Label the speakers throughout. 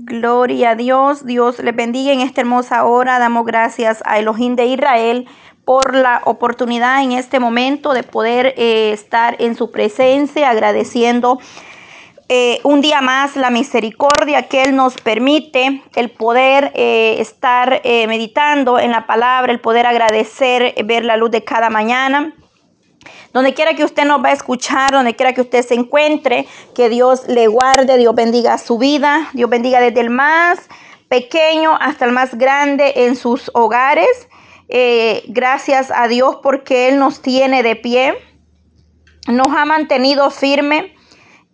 Speaker 1: Gloria a Dios. Dios le bendiga en esta hermosa hora. Damos gracias a Elohim de Israel por la oportunidad en este momento de poder eh, estar en su presencia, agradeciendo eh, un día más la misericordia que Él nos permite, el poder eh, estar meditando en la palabra, el poder agradecer, ver la luz de cada mañana. Donde quiera que usted nos va a escuchar, donde quiera que usted se encuentre, que Dios le guarde, Dios bendiga su vida, Dios bendiga desde el más pequeño hasta el más grande en sus hogares. Eh, gracias a Dios porque Él nos tiene de pie, nos ha mantenido firme,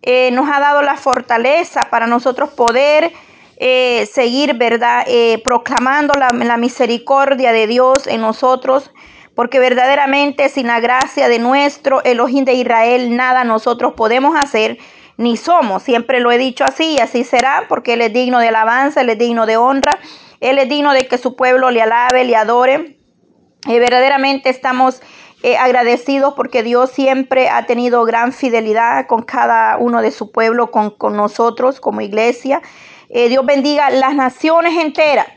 Speaker 1: eh, nos ha dado la fortaleza para nosotros poder eh, seguir, ¿verdad? proclamando la, la misericordia de Dios en nosotros porque verdaderamente sin la gracia de nuestro Elohim de Israel nada nosotros podemos hacer ni somos. Siempre lo he dicho así y así será, porque Él es digno de alabanza, Él es digno de honra, Él es digno de que su pueblo le alabe, le adore. Y verdaderamente estamos eh, agradecidos porque Dios siempre ha tenido gran fidelidad con cada uno de su pueblo, con, con nosotros como iglesia. Eh, Dios bendiga las naciones enteras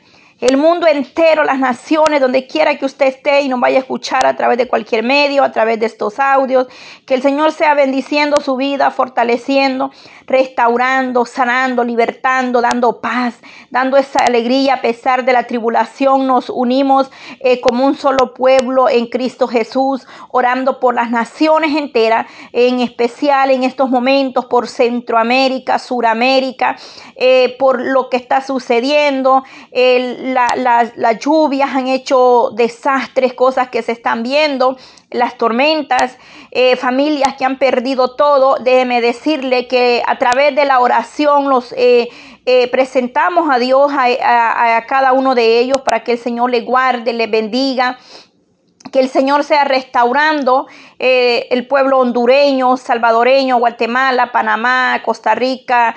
Speaker 1: el mundo entero, las naciones, donde quiera que usted esté y nos vaya a escuchar a través de cualquier medio, a través de estos audios. Que el Señor sea bendiciendo su vida, fortaleciendo, restaurando, sanando, libertando, dando paz, dando esa alegría a pesar de la tribulación. Nos unimos eh, como un solo pueblo en Cristo Jesús, orando por las naciones enteras, en especial en estos momentos por Centroamérica, Suramérica, eh, por lo que está sucediendo. Las lluvias han hecho desastres, cosas que se están viendo, las tormentas, eh, familias que han perdido todo. Déjeme decirle que a través de la oración los eh, eh, presentamos a Dios a, a cada uno de ellos para que el Señor le guarde, le bendiga que el Señor sea restaurando el pueblo hondureño, salvadoreño, Guatemala, Panamá, Costa Rica,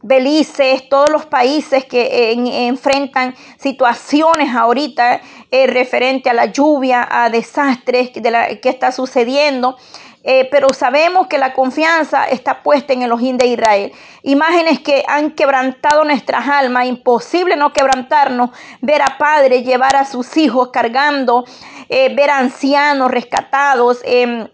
Speaker 1: Belice, todos los países que enfrentan situaciones ahorita eh, referente a la lluvia, a desastres que está sucediendo. Eh, pero sabemos que la confianza está puesta en el ojín de Israel. Imágenes que han quebrantado nuestras almas, imposible no quebrantarnos, ver a padres llevar a sus hijos cargando, eh, ver ancianos rescatados. Em,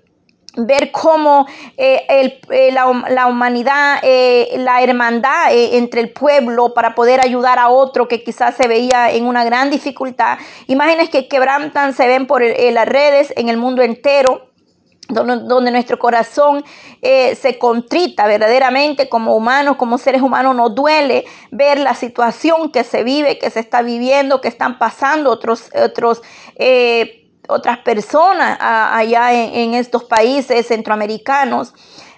Speaker 1: ver cómo eh, eh, la, humanidad, eh, la hermandad entre el pueblo para poder ayudar a otro que quizás se veía en una gran dificultad. Imágenes que quebrantan, se ven por las redes en el mundo entero. Donde, nuestro corazón se contrita verdaderamente como humanos, como seres humanos, nos duele ver la situación que se vive, que se está viviendo, que están pasando otros, otros otras personas allá en, estos países centroamericanos.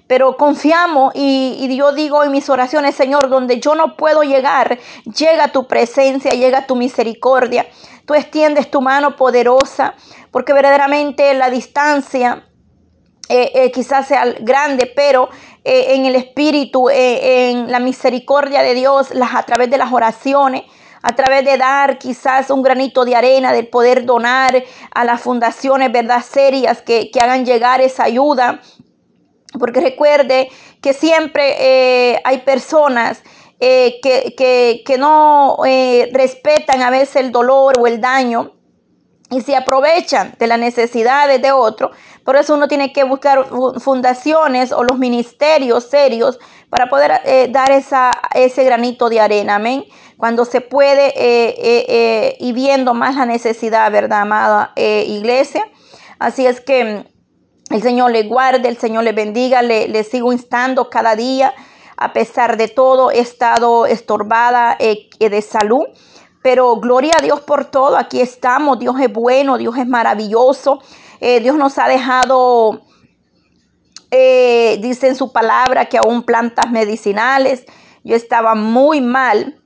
Speaker 1: Pero confiamos y, yo digo en mis oraciones, Señor, donde yo no puedo llegar, llega tu presencia, llega tu misericordia. Tú extiendes tu mano poderosa, porque verdaderamente la distancia eh, eh, quizás sea grande, pero eh, en el Espíritu, en la misericordia de Dios, las, a través de las oraciones, a través de dar quizás un granito de arena, de poder donar a las fundaciones, ¿verdad? Serias que, hagan llegar esa ayuda. Porque recuerde que siempre eh, hay personas eh, que, no eh, respetan a veces el dolor o el daño y se aprovechan de las necesidades de otro. Por eso uno tiene que buscar fundaciones o los ministerios serios para poder dar esa, ese granito de arena. Amén cuando se puede eh, eh, eh, y viendo más la necesidad, ¿verdad, amada iglesia? Así es que mm, el Señor le guarde, el Señor le bendiga, le, sigo instando cada día. A pesar de todo, he estado estorbada de salud. Pero gloria a Dios por todo. Aquí estamos. Dios es bueno, Dios es maravilloso. Dios nos ha dejado, dice en su palabra, que aún plantas medicinales. Yo estaba muy mal.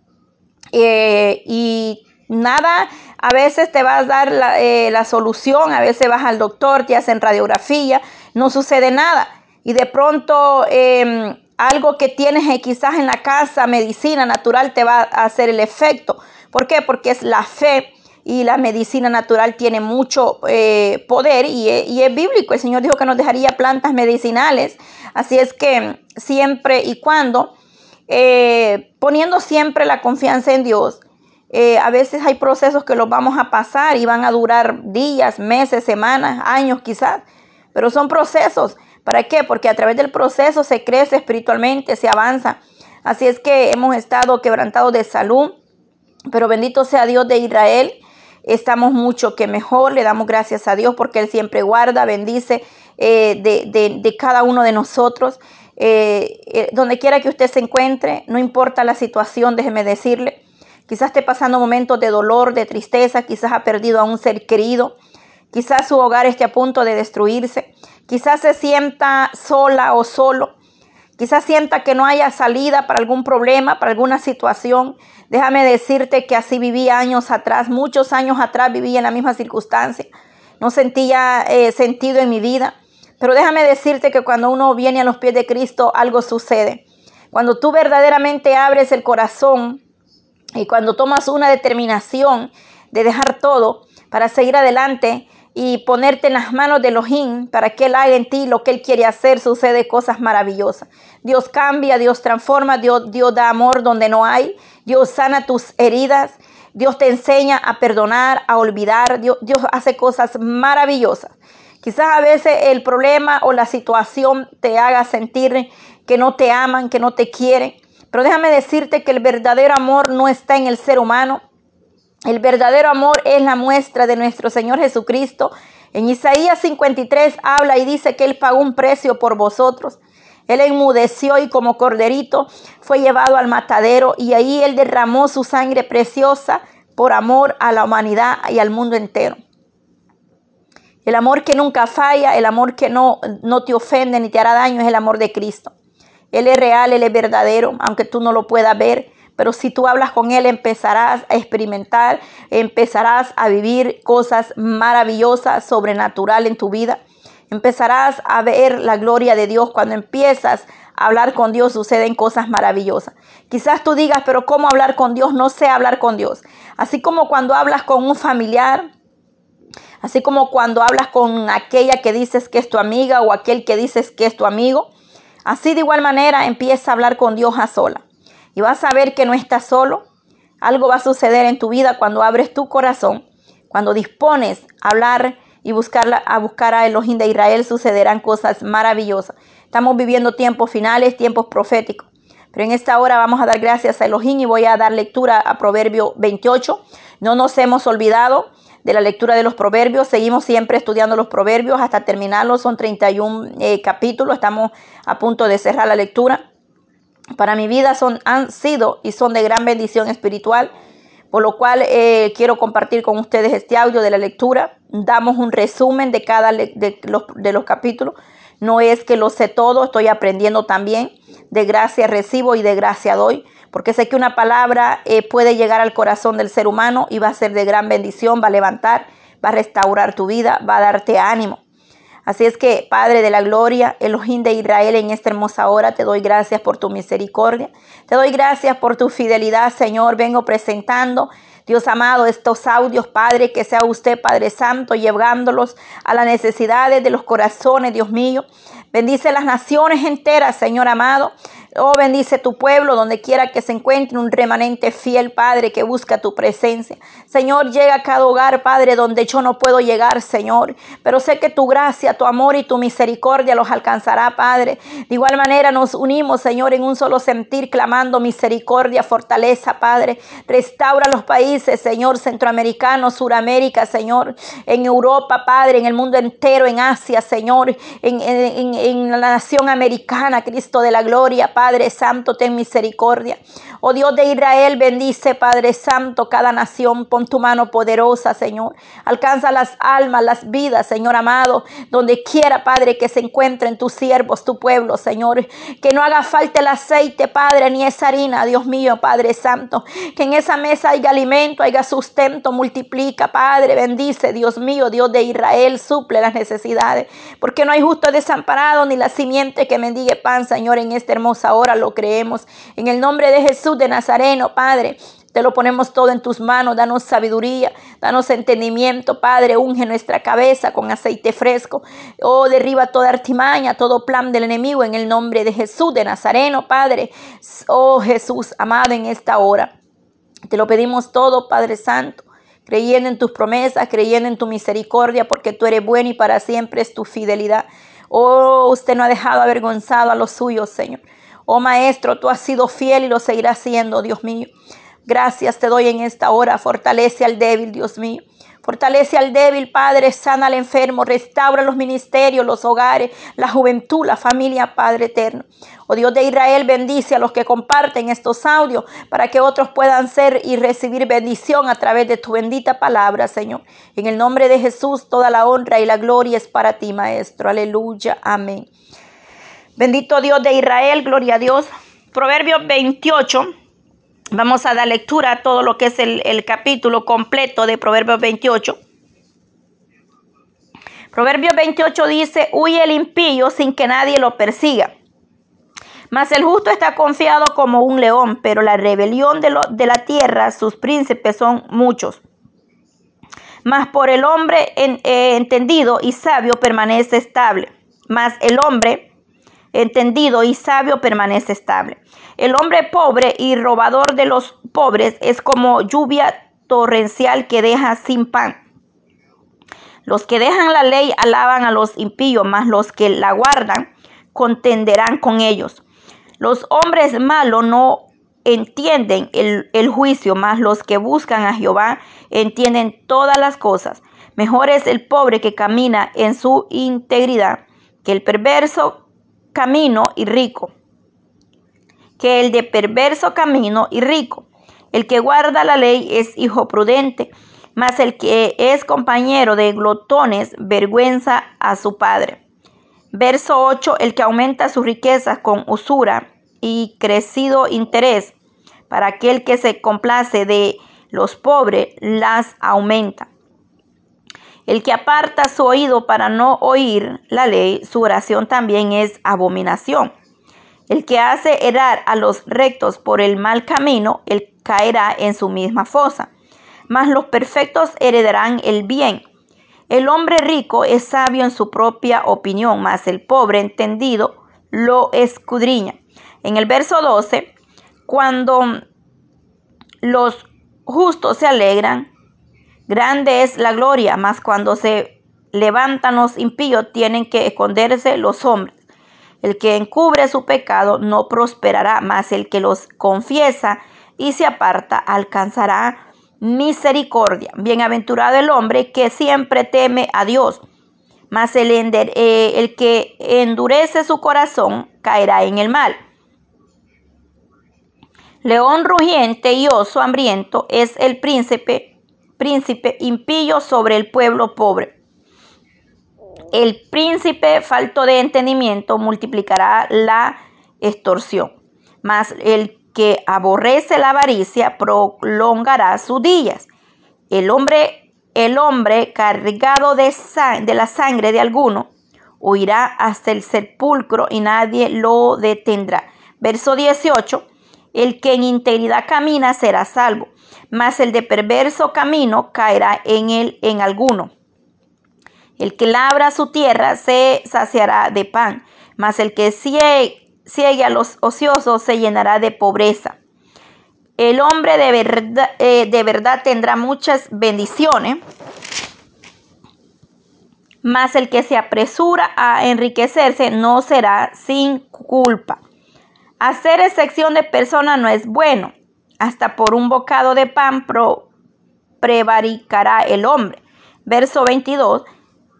Speaker 1: Eh, y nada, a veces te vas a dar eh, la, solución, a veces vas al doctor, te hacen radiografía, no sucede nada. Y de pronto em, algo que tienes eh, quizás en la casa, medicina natural, te va a hacer el efecto. ¿Por qué? Porque es la fe y la medicina natural tiene mucho poder y, y, es bíblico. El Señor dijo que nos dejaría plantas medicinales. Así es que siempre y cuando eh, poniendo siempre la confianza en Dios. Eh, a veces hay procesos que los vamos a pasar y van a durar días, meses, semanas, años quizás, pero son procesos. ¿Para qué? Porque a través del proceso se crece espiritualmente, se avanza. Así es que hemos estado quebrantados de salud, pero bendito sea Dios de Israel. Estamos mucho que mejor, le damos gracias a Dios porque Él siempre guarda, bendice eh, de, cada uno de nosotros. Eh, eh, donde quiera que usted se encuentre, no importa la situación, déjeme decirle, quizás esté pasando momentos de dolor, de tristeza, quizás ha perdido a un ser querido, quizás su hogar esté a punto de destruirse, quizás se sienta sola o solo, quizás sienta que no haya salida para algún problema, para alguna situación. Déjame decirte que así vivía años atrás, muchos años atrás vivía en la misma circunstancia, no sentía sentido en mi vida. Pero déjame decirte que cuando uno viene a los pies de Cristo, algo sucede. Cuando tú verdaderamente abres el corazón y cuando tomas una determinación de dejar todo para seguir adelante y ponerte en las manos de Elohim para que Él haga en ti lo que Él quiere hacer, sucede cosas maravillosas. Dios cambia, Dios transforma, Dios, Dios da amor donde no hay, Dios sana tus heridas, Dios te enseña a perdonar, a olvidar, Dios, Dios hace cosas maravillosas. Quizás a veces el problema o la situación te haga sentir que no te aman, que no te quieren. Pero déjame decirte que el verdadero amor no está en el ser humano. El verdadero amor es la muestra de nuestro Señor Jesucristo. En Isaías 53 habla y dice que Él pagó un precio por vosotros. Él enmudeció y como corderito fue llevado al matadero y ahí Él derramó su sangre preciosa por amor a la humanidad y al mundo entero. El amor que nunca falla, el amor que no, no te ofende ni te hará daño es el amor de Cristo. Él es real, Él es verdadero, aunque tú no lo puedas ver. Pero si tú hablas con Él, empezarás a experimentar, empezarás a vivir cosas maravillosas, sobrenaturales en tu vida. Empezarás a ver la gloria de Dios. Cuando empiezas a hablar con Dios, suceden cosas maravillosas. Quizás tú digas, pero ¿cómo hablar con Dios? No sé hablar con Dios. Así como cuando hablas con un familiar, Así como cuando hablas con aquella que dices que es tu amiga o aquel que dices que es tu amigo. Así de igual manera empieza a hablar con Dios a sola. Y vas a ver que no estás solo. Algo va a suceder en tu vida cuando abres tu corazón. Cuando dispones a hablar y buscar a buscar a Elohim de Israel, sucederán cosas maravillosas. Estamos viviendo tiempos finales, tiempos proféticos. Pero en esta hora vamos a dar gracias a Elohim y voy a dar lectura a Proverbio 28. No nos hemos olvidado de la lectura de los proverbios. Seguimos siempre estudiando los proverbios hasta terminarlos. Son 31 eh, capítulos. Estamos a punto de cerrar la lectura. Para mi vida son, han sido y son de gran bendición espiritual. Por lo cual eh, quiero compartir con ustedes este audio de la lectura. Damos un resumen de cada de, los, de los capítulos. No es que lo sé todo, estoy aprendiendo también. De gracia recibo y de gracia doy porque sé que una palabra eh, puede llegar al corazón del ser humano y va a ser de gran bendición, va a levantar, va a restaurar tu vida, va a darte ánimo. Así es que, Padre de la Gloria, Elohim de Israel, en esta hermosa hora te doy gracias por tu misericordia. Te doy gracias por tu fidelidad, Señor. Vengo presentando Dios amado, estos audios, Padre, que sea usted, Padre Santo, llevándolos a las necesidades de los corazones, Dios mío. Bendice las naciones enteras, Señor amado. Oh, bendice tu pueblo donde quiera que se encuentre un remanente fiel, Padre, que busca tu presencia. Señor, llega a cada hogar, Padre, donde yo no puedo llegar, Señor. Pero sé que tu gracia, tu amor y tu misericordia los alcanzará, Padre. De igual manera nos unimos, Señor, en un solo sentir, clamando misericordia, fortaleza, Padre. Restaura los países, Señor, centroamericanos, Suramérica, Señor. En Europa, Padre, en el mundo entero, en Asia, Señor. En, en, en la nación americana, Cristo de la gloria, Padre. Padre Santo, ten misericordia. Oh Dios de Israel, bendice, Padre Santo, cada nación. Pon tu mano poderosa, Señor. Alcanza las almas, las vidas, Señor amado. Donde quiera, Padre, que se encuentren tus siervos, tu pueblo, Señor. Que no haga falta el aceite, Padre, ni esa harina, Dios mío, Padre Santo. Que en esa mesa haya alimento, haya sustento, multiplica, Padre. Bendice, Dios mío, Dios de Israel, suple las necesidades. Porque no hay justo desamparado ni la simiente que mendigue pan, Señor, en esta hermosa ahora lo creemos. En el nombre de Jesús de Nazareno, Padre. Te lo ponemos todo en tus manos. Danos sabiduría, danos entendimiento, Padre. Unge nuestra cabeza con aceite fresco. Oh, derriba toda artimaña, todo plan del enemigo en el nombre de Jesús de Nazareno, Padre. Oh, Jesús, amado en esta hora. Te lo pedimos todo, Padre Santo creyendo en tus promesas, creyendo en tu misericordia, porque tú eres bueno y para siempre es tu fidelidad. Oh, usted no ha dejado avergonzado a los suyos, Señor. Oh, Maestro, tú has sido fiel y lo seguirás siendo, Dios mío. Gracias te doy en esta hora. Fortalece al débil, Dios mío. Fortalece al débil, Padre, sana al enfermo, restaura los ministerios, los hogares, la juventud, la familia, Padre eterno. Oh Dios de Israel, bendice a los que comparten estos audios para que otros puedan ser y recibir bendición a través de tu bendita palabra, Señor. En el nombre de Jesús, toda la honra y la gloria es para ti, Maestro. Aleluya. Amén. Bendito Dios de Israel, gloria a Dios. Proverbios 28 Vamos a dar lectura a todo lo que es el, capítulo completo de Proverbios 28. Proverbios 28 dice, huye el impío sin que nadie lo persiga. Mas el justo está confiado como un león, pero la rebelión de, la tierra, sus príncipes son muchos. Mas por el hombre eh, entendido y sabio permanece estable. Mas el hombre entendido y sabio permanece estable. El hombre pobre y robador de los pobres es como lluvia torrencial que deja sin pan. Los que dejan la ley alaban a los impíos, mas los que la guardan contenderán con ellos. Los hombres malos no entienden el, el, juicio, mas los que buscan a Jehová entienden todas las cosas. Mejor es el pobre que camina en su integridad que el perverso camino y rico que el de perverso camino y rico. El que guarda la ley es hijo prudente, mas el que es compañero de glotones vergüenza a su padre. Verso 8. El que aumenta sus riquezas con usura y crecido interés, para aquel que se complace de los pobres, las aumenta. El que aparta su oído para no oír la ley, su oración también es abominación. El que hace errar a los rectos por el mal camino, él caerá en su misma fosa. Mas los perfectos heredarán el bien. El hombre rico es sabio en su propia opinión, mas el pobre entendido lo escudriña. En el verso 12, cuando los justos se alegran, grande es la gloria, mas cuando se levantan los impíos tienen que esconderse los hombres. El que encubre su pecado no prosperará, mas el que los confiesa y se aparta alcanzará misericordia. Bienaventurado el hombre que siempre teme a Dios, mas el, eh, el que endurece su corazón caerá en el mal. León rugiente y oso hambriento es el príncipe, príncipe impío sobre el pueblo pobre. El príncipe falto de entendimiento multiplicará la extorsión, mas el que aborrece la avaricia prolongará sus días. El hombre, el hombre cargado de, de la sangre de alguno huirá hasta el sepulcro y nadie lo detendrá. Verso 18. El que en integridad camina será salvo, mas el de perverso camino caerá en él en alguno. El que labra su tierra se saciará de pan, mas el que ciegue, a los ociosos se llenará de pobreza. El hombre de verdad, eh, de verdad tendrá muchas bendiciones, mas el que se apresura a enriquecerse no será sin culpa. Hacer excepción de persona no es bueno. Hasta por un bocado de pan prevaricará el hombre. Verso 22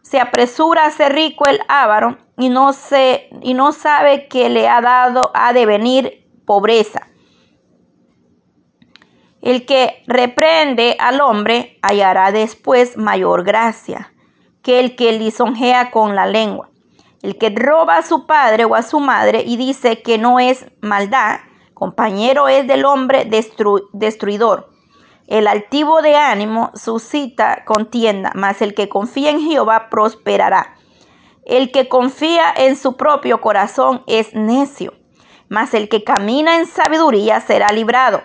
Speaker 1: se apresura a ser rico el ávaro y no, se, y no sabe que le ha dado a devenir pobreza. El que reprende al hombre hallará después mayor gracia que el que lisonjea con la lengua. El que roba a su padre o a su madre y dice que no es maldad, compañero es del hombre destruidor. El altivo de ánimo suscita contienda, mas el que confía en Jehová prosperará. El que confía en su propio corazón es necio, mas el que camina en sabiduría será librado.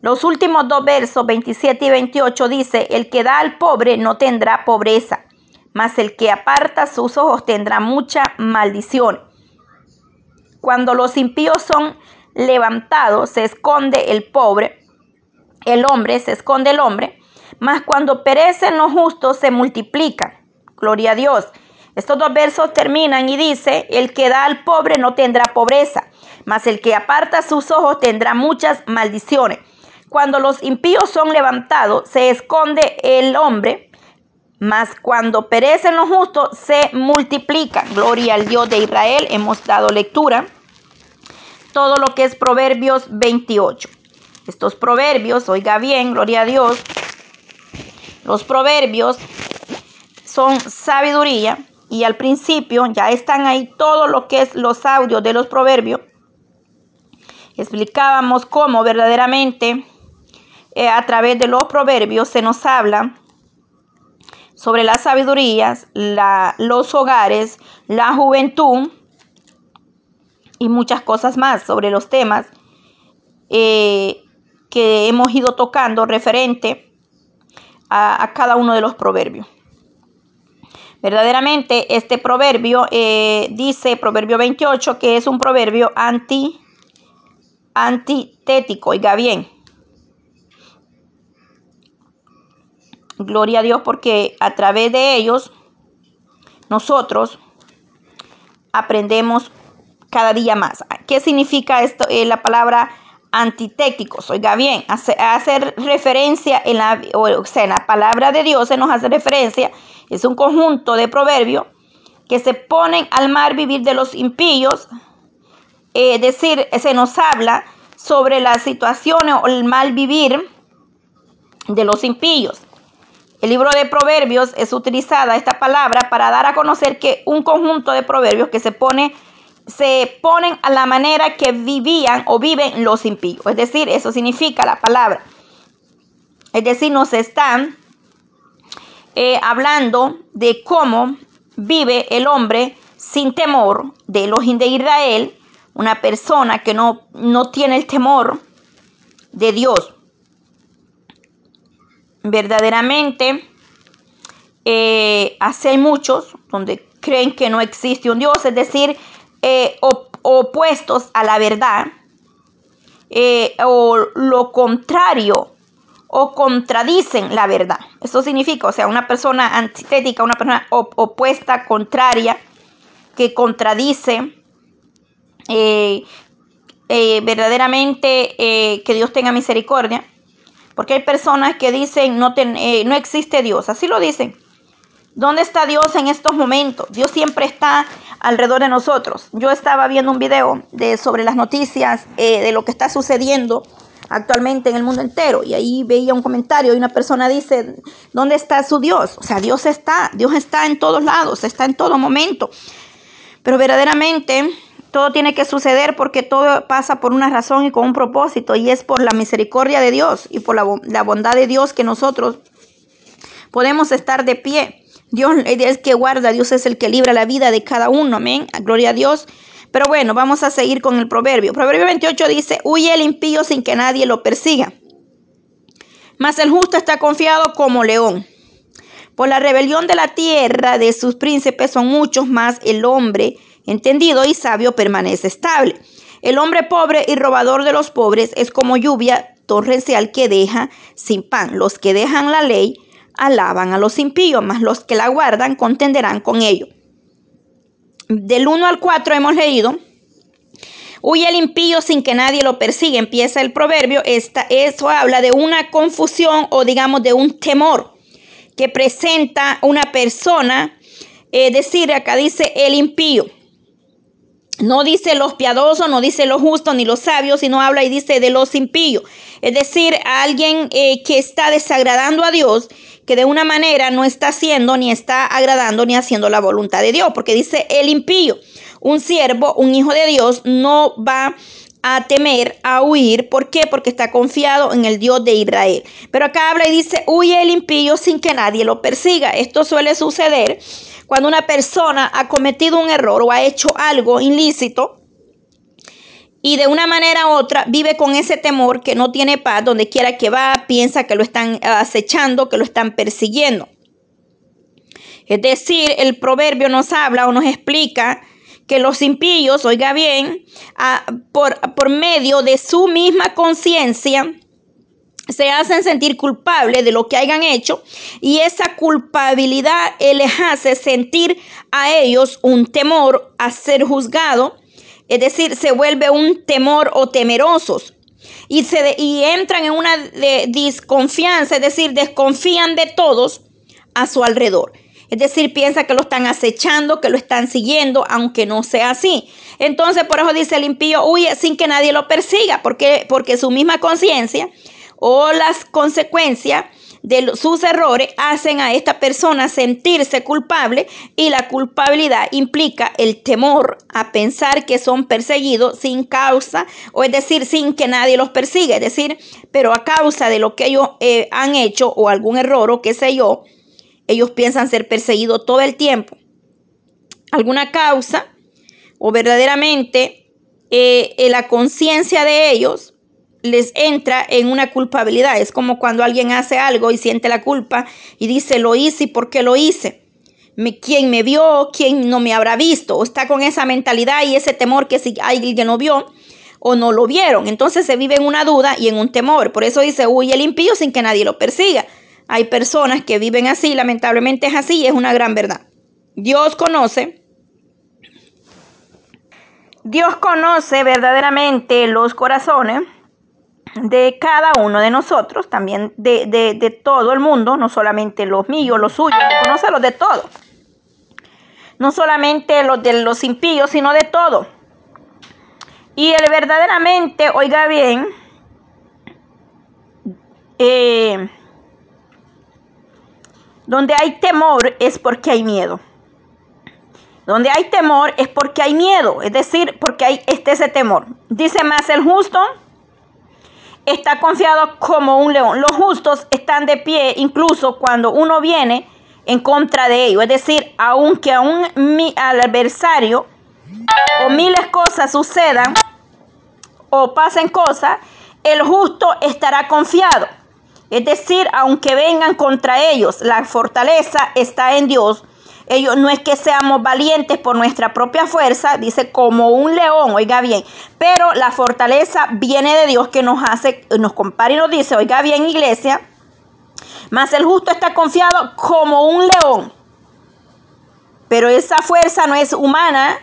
Speaker 1: Los últimos dos versos, 27 y 28, dice, el que da al pobre no tendrá pobreza, mas el que aparta sus ojos tendrá mucha maldición. Cuando los impíos son levantados, se esconde el pobre, el hombre, se esconde el hombre, mas cuando perecen los justos se multiplican. Gloria a Dios. Estos dos versos terminan y dice, el que da al pobre no tendrá pobreza, mas el que aparta sus ojos tendrá muchas maldiciones. Cuando los impíos son levantados, se esconde el hombre, mas cuando perecen los justos, se multiplican. Gloria al Dios de Israel. Hemos dado lectura. Todo lo que es Proverbios 28. Estos proverbios, oiga bien, gloria a Dios. Los proverbios son sabiduría y al principio ya están ahí todo lo que es los audios de los proverbios. Explicábamos cómo verdaderamente eh, a través de los proverbios se nos habla sobre las sabidurías, los hogares, la juventud y muchas cosas más sobre los temas eh, que hemos ido tocando referente a, cada uno de los proverbios. Verdaderamente este proverbio eh, dice, proverbio 28, que es un proverbio anti, antitético, oiga bien, Gloria a Dios porque a través de ellos nosotros aprendemos cada día más. ¿Qué significa esto? Eh, la palabra antitécticos. Oiga bien, hacer referencia en la, o en la palabra de Dios se nos hace referencia. Es un conjunto de proverbios que se ponen al mar vivir de los impíos. Es eh, decir, se nos habla sobre las situaciones o el mal vivir de los impíos. El libro de Proverbios es utilizada esta palabra para dar a conocer que un conjunto de proverbios que se pone se ponen a la manera que vivían o viven los impíos. Es decir, eso significa la palabra. Es decir, nos están eh, hablando de cómo vive el hombre sin temor de Elohim de Israel, una persona que no, no tiene el temor de Dios verdaderamente eh, hace muchos donde creen que no existe un Dios, es decir, eh, opuestos a la verdad, eh, o lo contrario, o contradicen la verdad. Eso significa, o sea, una persona antitética, una persona opuesta, contraria, que contradice verdaderamente que Dios tenga misericordia porque hay personas que dicen no, eh, no existe Dios. Así lo dicen. ¿Dónde está Dios en estos momentos? Dios siempre está alrededor de nosotros. Yo estaba viendo un video de, sobre las noticias eh, de lo que está sucediendo actualmente en el mundo entero. Y ahí veía un comentario y una persona dice, ¿dónde está su Dios? O sea, Dios está, Dios está en todos lados, está en todo momento. Pero verdaderamente todo tiene que suceder porque todo pasa por una razón y con un propósito y es por la misericordia de Dios y por la, bondad de Dios que nosotros podemos estar de pie. Dios es que guarda, Dios es el que libra la vida de cada uno, amén. Gloria a Dios. Pero bueno, vamos a seguir con el proverbio. Proverbio 28 dice, huye el impío sin que nadie lo persiga. Mas el justo está confiado como león. Por la rebelión de la tierra de sus príncipes son muchos más el hombre entendido y sabio permanece estable. El hombre pobre y robador de los pobres es como lluvia torrencial que deja sin pan. Los que dejan la ley alaban a los impíos, mas los que la guardan contenderán con ellos. Del 1 al 4 hemos leído. Huye el impío sin que nadie lo persiga. Empieza el proverbio. Esta, eso habla de una confusión o digamos de un temor que presenta una persona. Es decir, acá dice el impío. No dice los piadosos, no dice los justos ni los sabios, sino habla y dice de los impíos. Es decir, alguien eh, que está desagradando a Dios, que de una manera no está haciendo, ni está agradando, ni haciendo la voluntad de Dios. Porque dice el impío, un siervo, un hijo de Dios, no va a temer, a huir. ¿Por qué? Porque está confiado en el Dios de Israel. Pero acá habla y dice, huye el impío sin que nadie lo persiga. Esto suele suceder cuando una persona ha cometido un error o ha hecho algo ilícito y de una manera u otra vive con ese temor que no tiene paz, donde quiera que va, piensa que lo están acechando, que lo están persiguiendo. Es decir, el proverbio nos habla o nos explica que los impíos, oiga bien, por, por medio de su misma conciencia, se hacen sentir culpables de lo que hayan hecho y esa culpabilidad les hace sentir a ellos un temor a ser juzgado, es decir, se vuelve un temor o temerosos y, se y entran en una de, desconfianza, es decir, desconfían de todos a su alrededor. Es decir, piensa que lo están acechando, que lo están siguiendo, aunque no sea así. Entonces, por eso dice el impío, huye sin que nadie lo persiga, porque, porque su misma conciencia o las consecuencias de sus errores hacen a esta persona sentirse culpable y la culpabilidad implica el temor a pensar que son perseguidos sin causa o es decir sin que nadie los persiga. Es decir pero a causa de lo que ellos eh, han hecho o algún error o qué sé yo ellos piensan ser perseguidos todo el tiempo. Alguna causa o verdaderamente eh, la conciencia de ellos les entra en una culpabilidad. Es como cuando alguien hace algo y siente la culpa y dice, lo hice y por qué lo hice. ¿Quién me vio? ¿Quién no me habrá visto? O está con esa mentalidad y ese temor que si alguien no vio o no lo vieron. Entonces se vive en una duda y en un temor. Por eso dice, huye el impío sin que nadie lo persiga. Hay personas que viven así, lamentablemente es así y es una gran verdad. Dios conoce. Dios conoce verdaderamente los corazones de cada uno de nosotros, también de, todo el mundo, no solamente los míos, los suyos, conoce los de todo. No solamente los de los impíos, sino de todo. Y él verdaderamente, oiga bien, eh, donde hay temor es porque hay miedo. Donde hay temor es porque hay miedo, es decir, porque hay este ese temor. Dice más el justo está confiado como un león. Los justos están de pie incluso cuando uno viene en contra de ellos. Es decir, aunque a un al adversario o miles cosas sucedan o pasen cosas, el justo estará confiado. Es decir, aunque vengan contra ellos, la fortaleza está en Dios ellos no es que seamos valientes por nuestra propia fuerza, dice como un león, oiga bien, pero la fortaleza viene de Dios que nos hace, nos compara y nos dice, oiga bien iglesia, mas el justo está confiado como un león. Pero esa fuerza no es humana,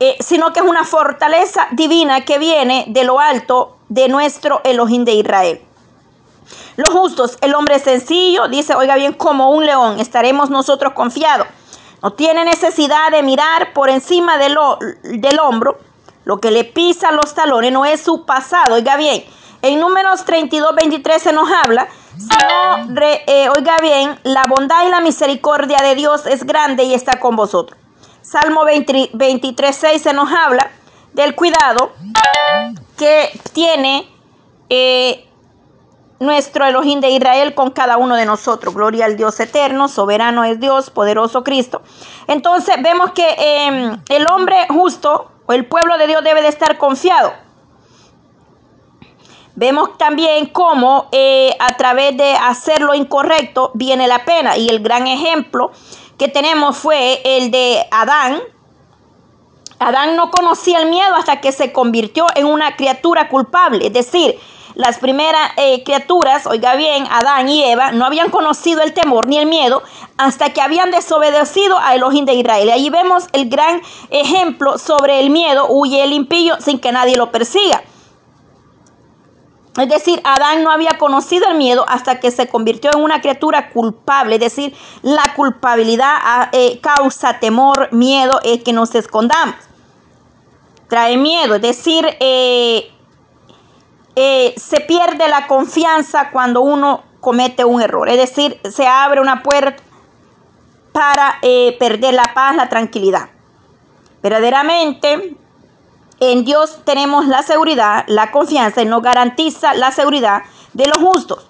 Speaker 1: eh, sino que es una fortaleza divina que viene de lo alto de nuestro Elohim de Israel. Los justos, el hombre sencillo, dice, oiga bien, como un león, estaremos nosotros confiados. No tiene necesidad de mirar por encima del hombro. Lo que le pisa los talones no es su pasado. Oiga bien, en números 32, 23 se nos habla, sino, eh, oiga bien, la bondad y la misericordia de Dios es grande y está con vosotros. Salmo 23, 6 se nos habla del cuidado que tiene eh, nuestro Elohim de Israel con cada uno de nosotros. Gloria al Dios eterno, soberano es Dios, poderoso Cristo. Entonces vemos que em, el hombre justo o el pueblo de Dios debe de estar confiado. Vemos también cómo eh, a través de hacer lo incorrecto viene la pena. Y el gran ejemplo que tenemos fue el de Adán. Adán no conocía el miedo hasta que se convirtió en una criatura culpable. Es decir, las primeras eh, criaturas, oiga bien, Adán y Eva, no habían conocido el temor ni el miedo hasta que habían desobedecido a Elohim de Israel. Y ahí vemos el gran ejemplo sobre el miedo, huye el impío sin que nadie lo persiga. Es decir, Adán no había conocido el miedo hasta que se convirtió en una criatura culpable. Es decir, la culpabilidad ah, eh, causa temor, miedo, es que nos escondamos. Trae miedo, es decir, eh, eh, se pierde la confianza cuando uno comete un error. Es decir, se abre una puerta para eh, perder la paz, la tranquilidad. Verdaderamente, en Dios tenemos la seguridad, la confianza y nos garantiza la seguridad de los justos.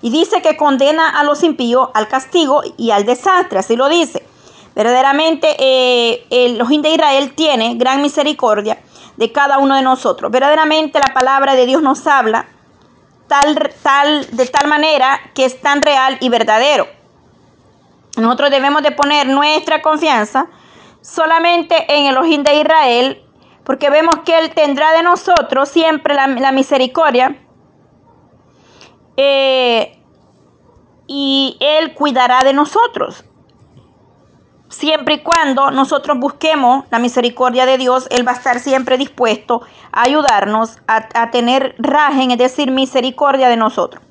Speaker 1: Y dice que condena a los impíos al castigo y al desastre, así lo dice. Verdaderamente, eh, el de Israel tiene gran misericordia de cada uno de nosotros. Verdaderamente la palabra de Dios nos habla tal, tal, de tal manera que es tan real y verdadero. Nosotros debemos de poner nuestra confianza solamente en el ojín de Israel, porque vemos que Él tendrá de nosotros siempre la, misericordia eh, y Él cuidará de nosotros. Siempre y cuando nosotros busquemos la misericordia de Dios, Él va a estar siempre dispuesto a ayudarnos a, tener rajen, es decir, misericordia de nosotros.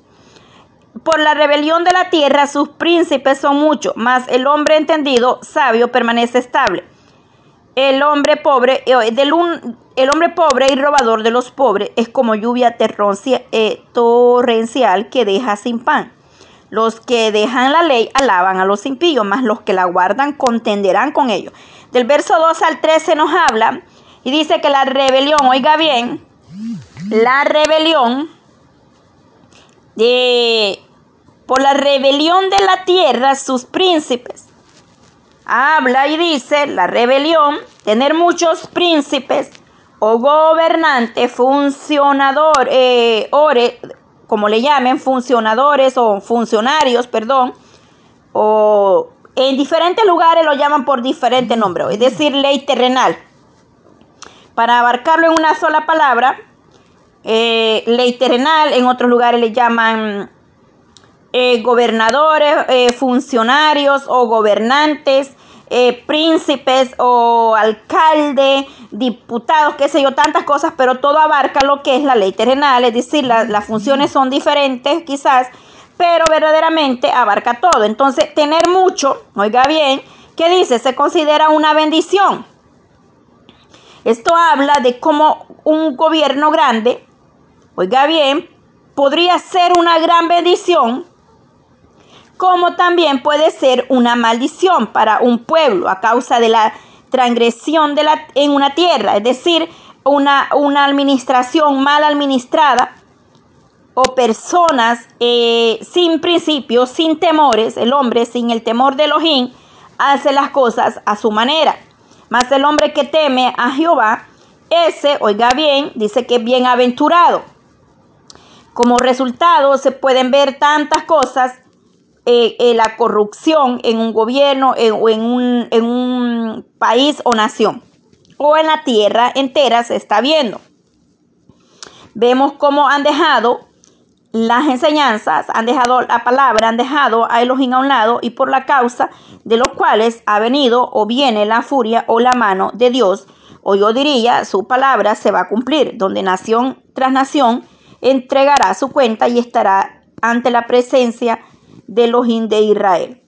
Speaker 1: Por la rebelión de la tierra sus príncipes son muchos, mas el hombre entendido, sabio, permanece estable. El hombre pobre, eh, el hombre pobre y robador de los pobres es como lluvia eh, torrencial que deja sin pan. Los que dejan la ley alaban a los impíos, mas los que la guardan contenderán con ellos. Del verso 2 al 13 nos habla y dice que la rebelión, oiga bien, la rebelión de por la rebelión de la tierra sus príncipes. Habla y dice la rebelión, tener muchos príncipes o gobernantes, funcionadores, eh, como le llamen, funcionadores o funcionarios, perdón, o en diferentes lugares lo llaman por diferentes nombres, es decir, ley terrenal. Para abarcarlo en una sola palabra, eh, ley terrenal, en otros lugares le llaman eh, gobernadores, eh, funcionarios o gobernantes, eh, príncipes o alcalde, diputados, qué sé yo, tantas cosas, pero todo abarca lo que es la ley terrenal, es decir, las funciones son diferentes quizás, pero verdaderamente abarca todo. Entonces, tener mucho, oiga bien, ¿qué dice? Se considera una bendición. Esto habla de cómo un gobierno grande, oiga bien, podría ser una gran bendición como también puede ser una maldición para un pueblo a causa de la transgresión de la, en una tierra, es decir, una, una administración mal administrada o personas eh, sin principios, sin temores, el hombre sin el temor de Elohim hace las cosas a su manera. Mas el hombre que teme a Jehová, ese, oiga bien, dice que es bienaventurado. Como resultado se pueden ver tantas cosas eh, eh, la corrupción en un gobierno o en un, en un país o nación o en la tierra entera se está viendo. Vemos cómo han dejado las enseñanzas, han dejado la palabra, han dejado a Elohim a un lado y por la causa de los cuales ha venido o viene la furia o la mano de Dios, o yo diría, su palabra se va a cumplir, donde nación tras nación entregará su cuenta y estará ante la presencia de los de Israel.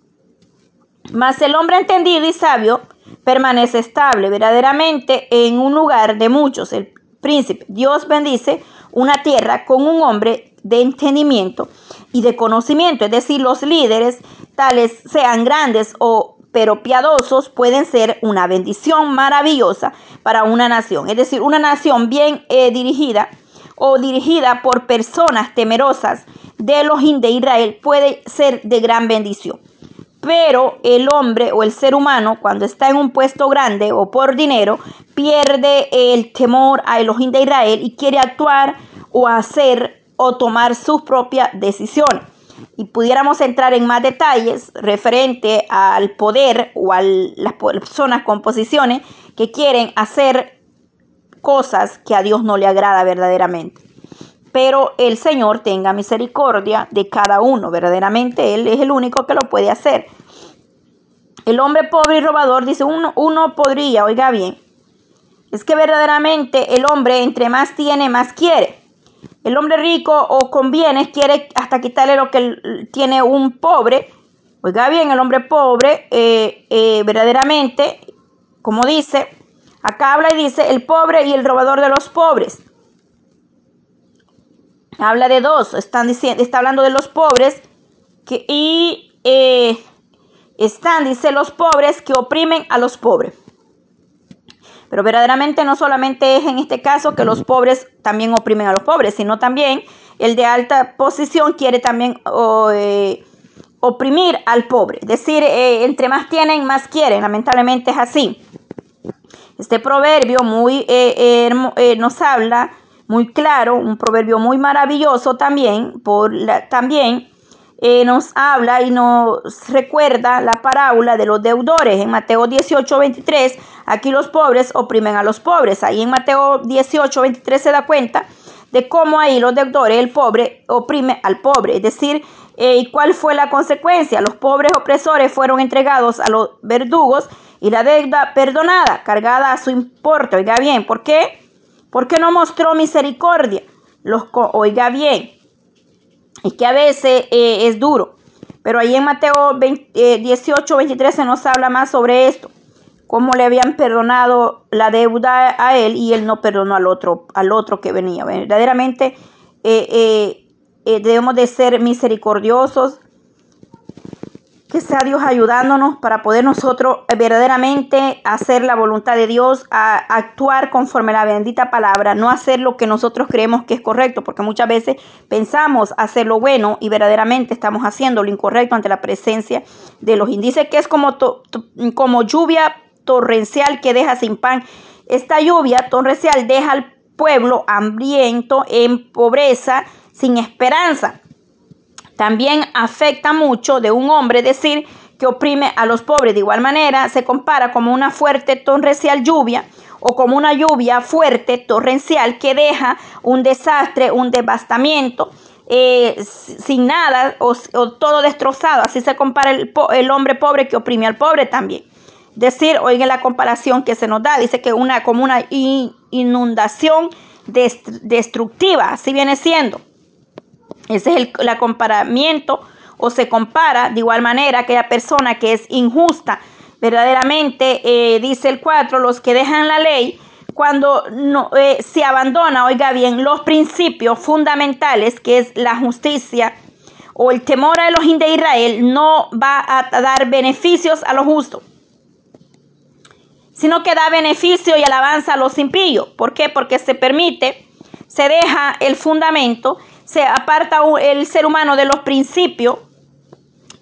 Speaker 1: Mas el hombre entendido y sabio permanece estable verdaderamente en un lugar de muchos. El príncipe, Dios bendice una tierra con un hombre de entendimiento y de conocimiento, es decir, los líderes, tales sean grandes o pero piadosos, pueden ser una bendición maravillosa para una nación, es decir, una nación bien eh, dirigida o dirigida por personas temerosas de los de Israel puede ser de gran bendición. Pero el hombre o el ser humano, cuando está en un puesto grande o por dinero, pierde el temor a Elohim de Israel y quiere actuar o hacer o tomar sus propias decisiones. Y pudiéramos entrar en más detalles referente al poder o a las personas con posiciones que quieren hacer cosas que a Dios no le agrada verdaderamente pero el Señor tenga misericordia de cada uno. Verdaderamente Él es el único que lo puede hacer. El hombre pobre y robador dice, uno, uno podría, oiga bien, es que verdaderamente el hombre entre más tiene, más quiere. El hombre rico o con bienes quiere hasta quitarle lo que tiene un pobre. Oiga bien, el hombre pobre eh, eh, verdaderamente, como dice, acá habla y dice, el pobre y el robador de los pobres. Habla de dos, están diciendo, está hablando de los pobres que, y eh, están, dice, los pobres que oprimen a los pobres. Pero verdaderamente no solamente es en este caso que los pobres también oprimen a los pobres, sino también el de alta posición quiere también eh, oprimir al pobre. Es decir, eh, entre más tienen, más quieren. Lamentablemente es así. Este proverbio muy eh, nos habla muy claro, un proverbio muy maravilloso también, por la, también eh, nos habla y nos recuerda la parábola de los deudores. En Mateo 18, 23, aquí los pobres oprimen a los pobres. Ahí en Mateo 18, 23 se da cuenta de cómo ahí los deudores, el pobre, oprime al pobre. Es decir, eh, ¿y cuál fue la consecuencia? Los pobres opresores fueron entregados a los verdugos y la deuda perdonada, cargada a su importe. Oiga bien, ¿por qué? Porque no mostró misericordia. Los, oiga bien, es que a veces eh, es duro. Pero ahí en Mateo 18, 23 se nos habla más sobre esto. Cómo le habían perdonado la deuda a él y él no perdonó al otro, al otro que venía. Verdaderamente eh, eh, debemos de ser misericordiosos que sea Dios ayudándonos para poder nosotros verdaderamente hacer la voluntad de Dios, a actuar conforme la bendita palabra, no hacer lo que nosotros creemos que es correcto, porque muchas veces pensamos hacer lo bueno y verdaderamente estamos haciendo lo incorrecto ante la presencia de los índices, que es como, como lluvia torrencial que deja sin pan. Esta lluvia torrencial deja al pueblo hambriento, en pobreza, sin esperanza. También afecta mucho de un hombre decir que oprime a los pobres. De igual manera, se compara como una fuerte torrencial lluvia o como una lluvia fuerte torrencial que deja un desastre, un devastamiento. Eh, sin nada o, todo destrozado. Así se compara el, hombre pobre que oprime al pobre también. Decir, oigan la comparación que se nos da, dice que una como una inundación destructiva, así viene siendo. Ese es el, comparamiento o se compara de igual manera aquella persona que es injusta. Verdaderamente, eh, dice el 4, los que dejan la ley, cuando no, eh, se abandona, oiga bien, los principios fundamentales, que es la justicia o el temor a Elohim de Israel, no va a dar beneficios a los justos, sino que da beneficio y alabanza a los impíos. ¿Por qué? Porque se permite, se deja el fundamento se aparta el ser humano de los principios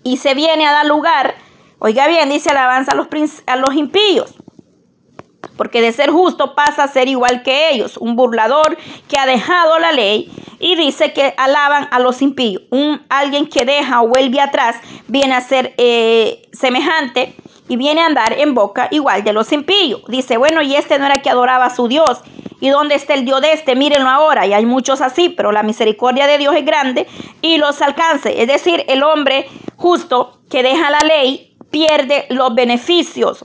Speaker 1: y se viene a dar lugar, oiga bien, dice alabanza a los, a los impíos. Porque de ser justo pasa a ser igual que ellos, un burlador que ha dejado la ley y dice que alaban a los impíos. Un, alguien que deja o vuelve atrás viene a ser eh, semejante y viene a andar en boca igual de los impíos. Dice, bueno, y este no era que adoraba a su Dios ¿Y dónde está el Dios de este? Mírenlo ahora. Y hay muchos así, pero la misericordia de Dios es grande y los alcance. Es decir, el hombre justo que deja la ley pierde los beneficios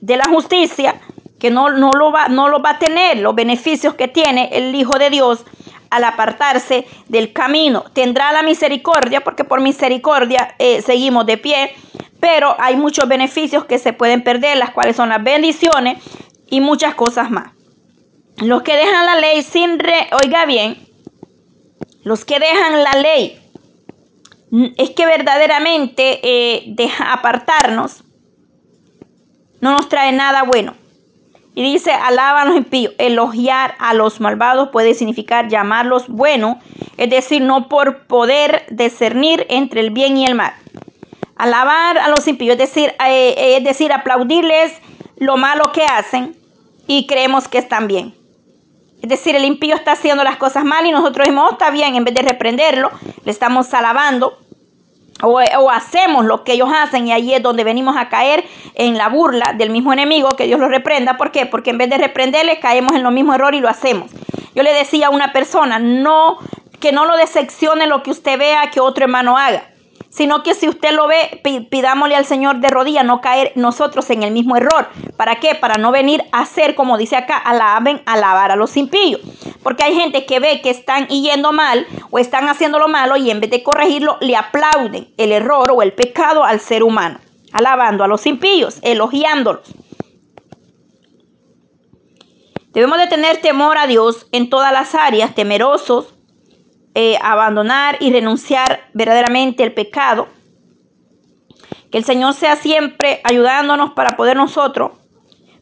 Speaker 1: de la justicia, que no, no, lo va, no lo va a tener, los beneficios que tiene el Hijo de Dios al apartarse del camino. Tendrá la misericordia, porque por misericordia eh, seguimos de pie, pero hay muchos beneficios que se pueden perder, las cuales son las bendiciones y muchas cosas más. Los que dejan la ley sin re, oiga bien, los que dejan la ley es que verdaderamente eh, deja apartarnos no nos trae nada bueno. Y dice, alaban los impíos. Elogiar a los malvados puede significar llamarlos buenos, es decir, no por poder discernir entre el bien y el mal. Alabar a los impíos, es decir, eh, es decir, aplaudirles lo malo que hacen y creemos que están bien. Es decir, el impío está haciendo las cosas mal y nosotros decimos, oh, está bien, en vez de reprenderlo, le estamos alabando o, hacemos lo que ellos hacen y ahí es donde venimos a caer en la burla del mismo enemigo, que Dios lo reprenda. ¿Por qué? Porque en vez de reprenderle caemos en lo mismo error y lo hacemos. Yo le decía a una persona, no, que no lo decepcione lo que usted vea que otro hermano haga sino que si usted lo ve, pidámosle al Señor de rodillas no caer nosotros en el mismo error. ¿Para qué? Para no venir a hacer, como dice acá, alaben, alabar a los impíos. Porque hay gente que ve que están yendo mal o están haciendo lo malo y en vez de corregirlo, le aplauden el error o el pecado al ser humano, alabando a los impíos, elogiándolos. Debemos de tener temor a Dios en todas las áreas, temerosos, eh, abandonar y renunciar verdaderamente el pecado. Que el Señor sea siempre ayudándonos para poder nosotros.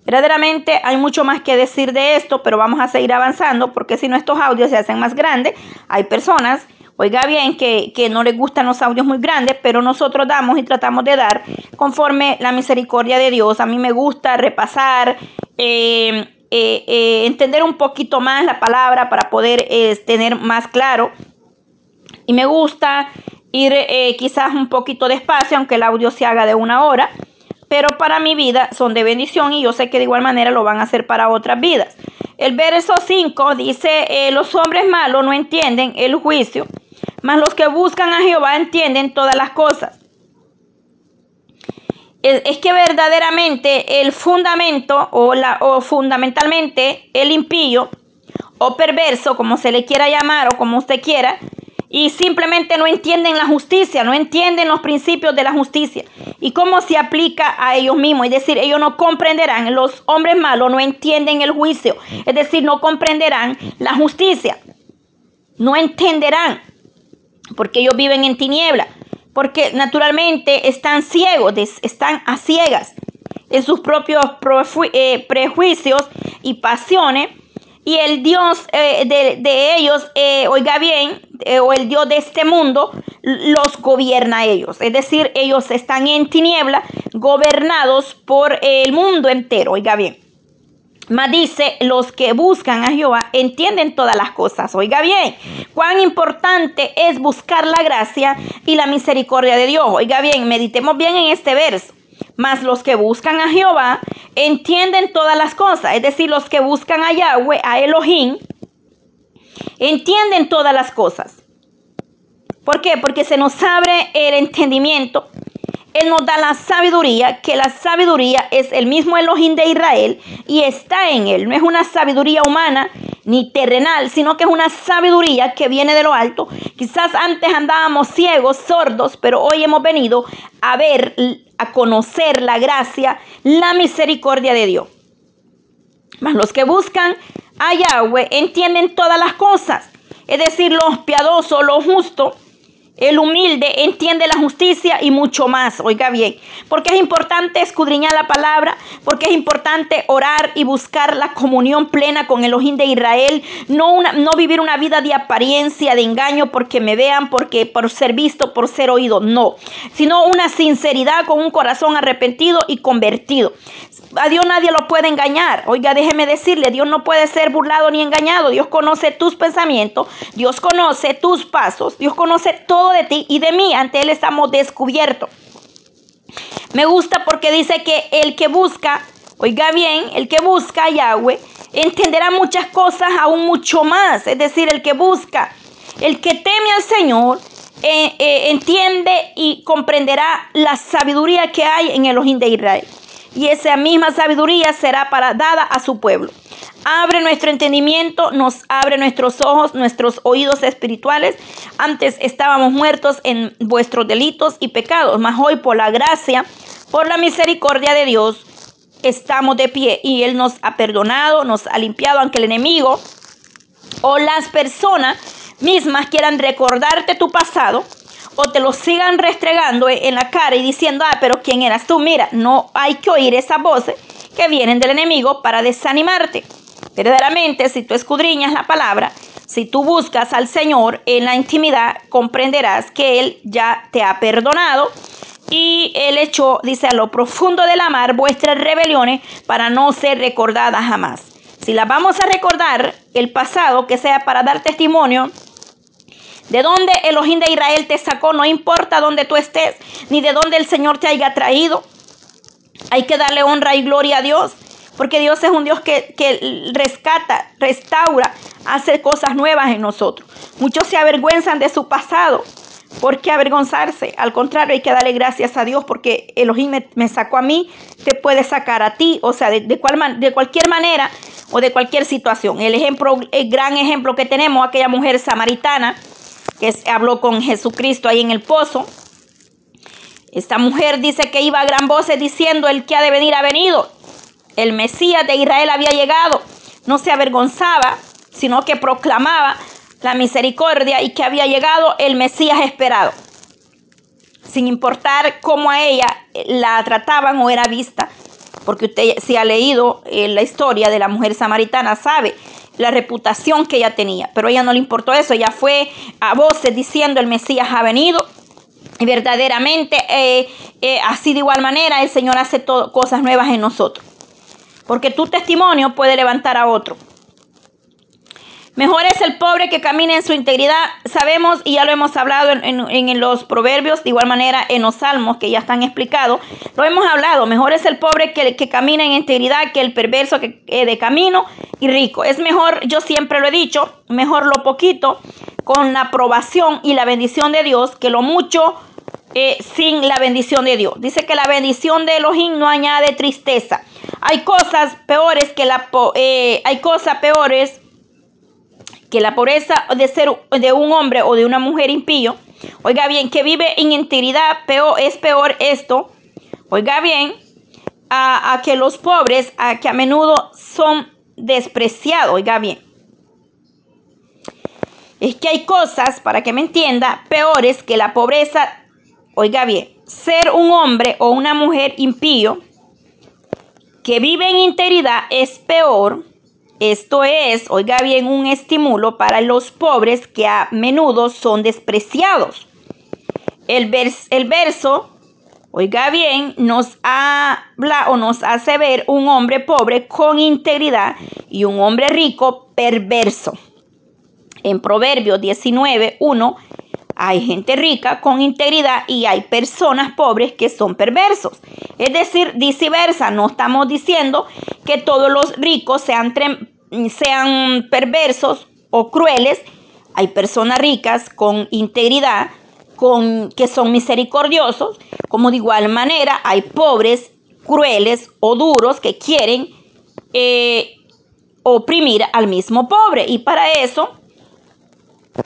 Speaker 1: Verdaderamente hay mucho más que decir de esto, pero vamos a seguir avanzando porque si nuestros audios se hacen más grandes, hay personas Oiga bien que, no le gustan los audios muy grandes, pero nosotros damos y tratamos de dar conforme la misericordia de Dios. A mí me gusta repasar, eh, eh, eh, entender un poquito más la palabra para poder tener más claro. Y me gusta ir quizás un poquito despacio, aunque el audio se haga de una hora. Pero para mi vida son de bendición y yo sé que de igual manera lo van a hacer para otras vidas. El verso 5 dice, los hombres malos no entienden el juicio mas los que buscan a Jehová entienden todas las cosas. Es que verdaderamente el fundamento o, la, o fundamentalmente el impío o perverso, como se le quiera llamar o como usted quiera, y simplemente no entienden la justicia, no entienden los principios de la justicia. Y cómo se aplica a ellos mismos. Es decir, ellos no comprenderán, los hombres malos no entienden el juicio, es decir, no comprenderán la justicia, no entenderán porque ellos viven en tiniebla, porque naturalmente están ciegos, están a ciegas en sus propios eh, prejuicios y pasiones. Y el Dios eh, de, ellos, eh, oiga bien, o el Dios de este mundo, los gobierna a ellos. Es decir, ellos están en tiniebla, gobernados por el mundo entero, oiga bien. Mas dice, los que buscan a Jehová entienden todas las cosas. Oiga bien, cuán importante es buscar la gracia y la misericordia de Dios. Oiga bien, meditemos bien en este verso. Mas los que buscan a Jehová entienden todas las cosas. Es decir, los que buscan a Yahweh, a Elohim, entienden todas las cosas. ¿Por qué? Porque se nos abre el entendimiento él nos da la sabiduría, que la sabiduría es el mismo Elohim de Israel y está en Él. No es una sabiduría humana ni terrenal, sino que es una sabiduría que viene de lo alto. Quizás antes andábamos ciegos, sordos, pero hoy hemos venido a ver, a conocer la gracia, la misericordia de Dios. Mas los que buscan a Yahweh entienden todas las cosas, es decir, los piadosos, los justos el humilde entiende la justicia y mucho más, oiga bien, porque es importante escudriñar la palabra, porque es importante orar y buscar la comunión plena con el ojín de Israel, no, una, no vivir una vida de apariencia, de engaño, porque me vean, porque por ser visto, por ser oído, no, sino una sinceridad con un corazón arrepentido y convertido. A Dios nadie lo puede engañar. Oiga, déjeme decirle, Dios no puede ser burlado ni engañado. Dios conoce tus pensamientos, Dios conoce tus pasos, Dios conoce todo de ti y de mí. Ante Él estamos descubiertos. Me gusta porque dice que el que busca, oiga bien, el que busca a Yahweh, entenderá muchas cosas aún mucho más. Es decir, el que busca, el que teme al Señor, eh, eh, entiende y comprenderá la sabiduría que hay en el Elohim de Israel y esa misma sabiduría será para dada a su pueblo. Abre nuestro entendimiento, nos abre nuestros ojos, nuestros oídos espirituales. Antes estábamos muertos en vuestros delitos y pecados, mas hoy por la gracia, por la misericordia de Dios, estamos de pie y Él nos ha perdonado, nos ha limpiado, aunque el enemigo o las personas mismas quieran recordarte tu pasado o te lo sigan restregando en la cara y diciendo, ah, pero ¿quién eras tú? Mira, no hay que oír esas voces que vienen del enemigo para desanimarte. Verdaderamente, si tú escudriñas la palabra, si tú buscas al Señor en la intimidad, comprenderás que Él ya te ha perdonado y Él echó, dice, a lo profundo de la mar vuestras rebeliones para no ser recordadas jamás. Si las vamos a recordar, el pasado, que sea para dar testimonio, de dónde Elohim de Israel te sacó, no importa dónde tú estés, ni de dónde el Señor te haya traído. Hay que darle honra y gloria a Dios, porque Dios es un Dios que, que rescata, restaura, hace cosas nuevas en nosotros. Muchos se avergüenzan de su pasado. ¿Por qué avergonzarse? Al contrario, hay que darle gracias a Dios porque Elohim me, sacó a mí, te puede sacar a ti, o sea, de, de, cual, de cualquier manera o de cualquier situación. El ejemplo, el gran ejemplo que tenemos, aquella mujer samaritana que habló con Jesucristo ahí en el pozo. Esta mujer dice que iba a gran voz diciendo, el que ha de venir ha venido. El Mesías de Israel había llegado. No se avergonzaba, sino que proclamaba la misericordia y que había llegado el Mesías esperado. Sin importar cómo a ella la trataban o era vista. Porque usted si ha leído eh, la historia de la mujer samaritana sabe la reputación que ella tenía. Pero ella no le importó eso, ella fue a voces diciendo el Mesías ha venido. Y verdaderamente, eh, eh, así de igual manera, el Señor hace cosas nuevas en nosotros. Porque tu testimonio puede levantar a otro. Mejor es el pobre que camina en su integridad. Sabemos, y ya lo hemos hablado en, los proverbios, de igual manera en los salmos que ya están explicados. Lo hemos hablado. Mejor es el pobre que, que camina en integridad que el perverso que, eh, de camino y rico. Es mejor, yo siempre lo he dicho, mejor lo poquito con la aprobación y la bendición de Dios que lo mucho eh, sin la bendición de Dios. Dice que la bendición de Elohim no añade tristeza. Hay cosas peores que la eh, hay cosas peores que la pobreza de ser de un hombre o de una mujer impío, oiga bien, que vive en integridad, peor, es peor esto, oiga bien, a, que los pobres, a que a menudo son despreciados, oiga bien. Es que hay cosas, para que me entienda, peores que la pobreza, oiga bien, ser un hombre o una mujer impío que vive en integridad es peor esto es, oiga bien, un estímulo para los pobres que a menudo son despreciados. El, el verso, oiga bien, nos habla o nos hace ver un hombre pobre con integridad y un hombre rico perverso. En Proverbios 19, 1, hay gente rica con integridad y hay personas pobres que son perversos. Es decir, viceversa, no estamos diciendo que todos los ricos sean, sean perversos o crueles. Hay personas ricas con integridad, con, que son misericordiosos, como de igual manera hay pobres, crueles o duros que quieren eh, oprimir al mismo pobre. Y para eso